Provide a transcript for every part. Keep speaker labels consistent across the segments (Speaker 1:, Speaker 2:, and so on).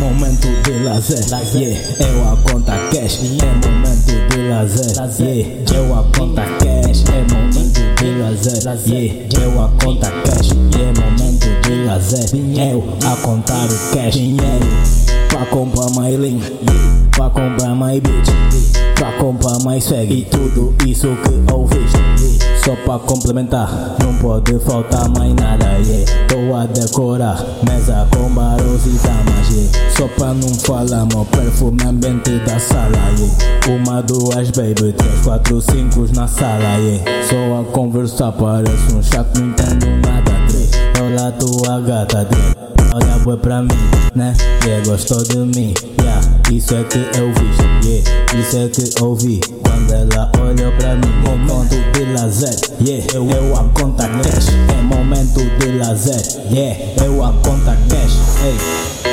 Speaker 1: Momento de lazer, yeah, eu a conta cash. É momento de lazer, yeah, eu a conta cash. É momento de lazer, yeah, eu a conta cash. É momento de lazer, eu a contar o cash. Dinheiro pra comprar mais link, pra comprar mais beat, pra comprar mais swag e tudo isso que ouviste. Só pra complementar, não pode faltar mais nada, yeah. Tô a decorar, mesa com barulhos e damas, yeah. Só pra não falar, meu perfume ambiente da sala, yeah. Uma, duas, baby, três, quatro, cinco na sala, yeah. Só a conversar, parece um chato, não entendo nada, três. Olha tua gata, três. Olha boi pra mim, né? Yeah, gostou de mim, yeah. Isso é que eu vi, yeah. Isso é que ouvi quando ela olhou pra mim. Momento de lazer, yeah. Eu, eu a conta cash. É momento de lazer, yeah. Eu a conta cash, hey.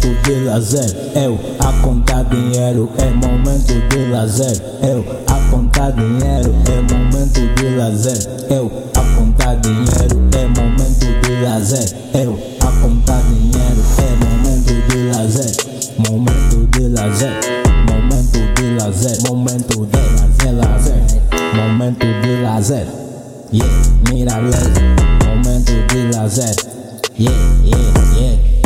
Speaker 1: Momento de lazer, eu a contar dinheiro. É momento de lazer, eu a contar dinheiro. É momento de lazer, eu a contar dinheiro. É momento de lazer, eu a contar dinheiro. É momento de lazer, momento de lazer, momento de lazer, momento de lazer, lazer, momento de lazer. Yeah, mira laser, momento de lazer. Yeah, yeah, yeah.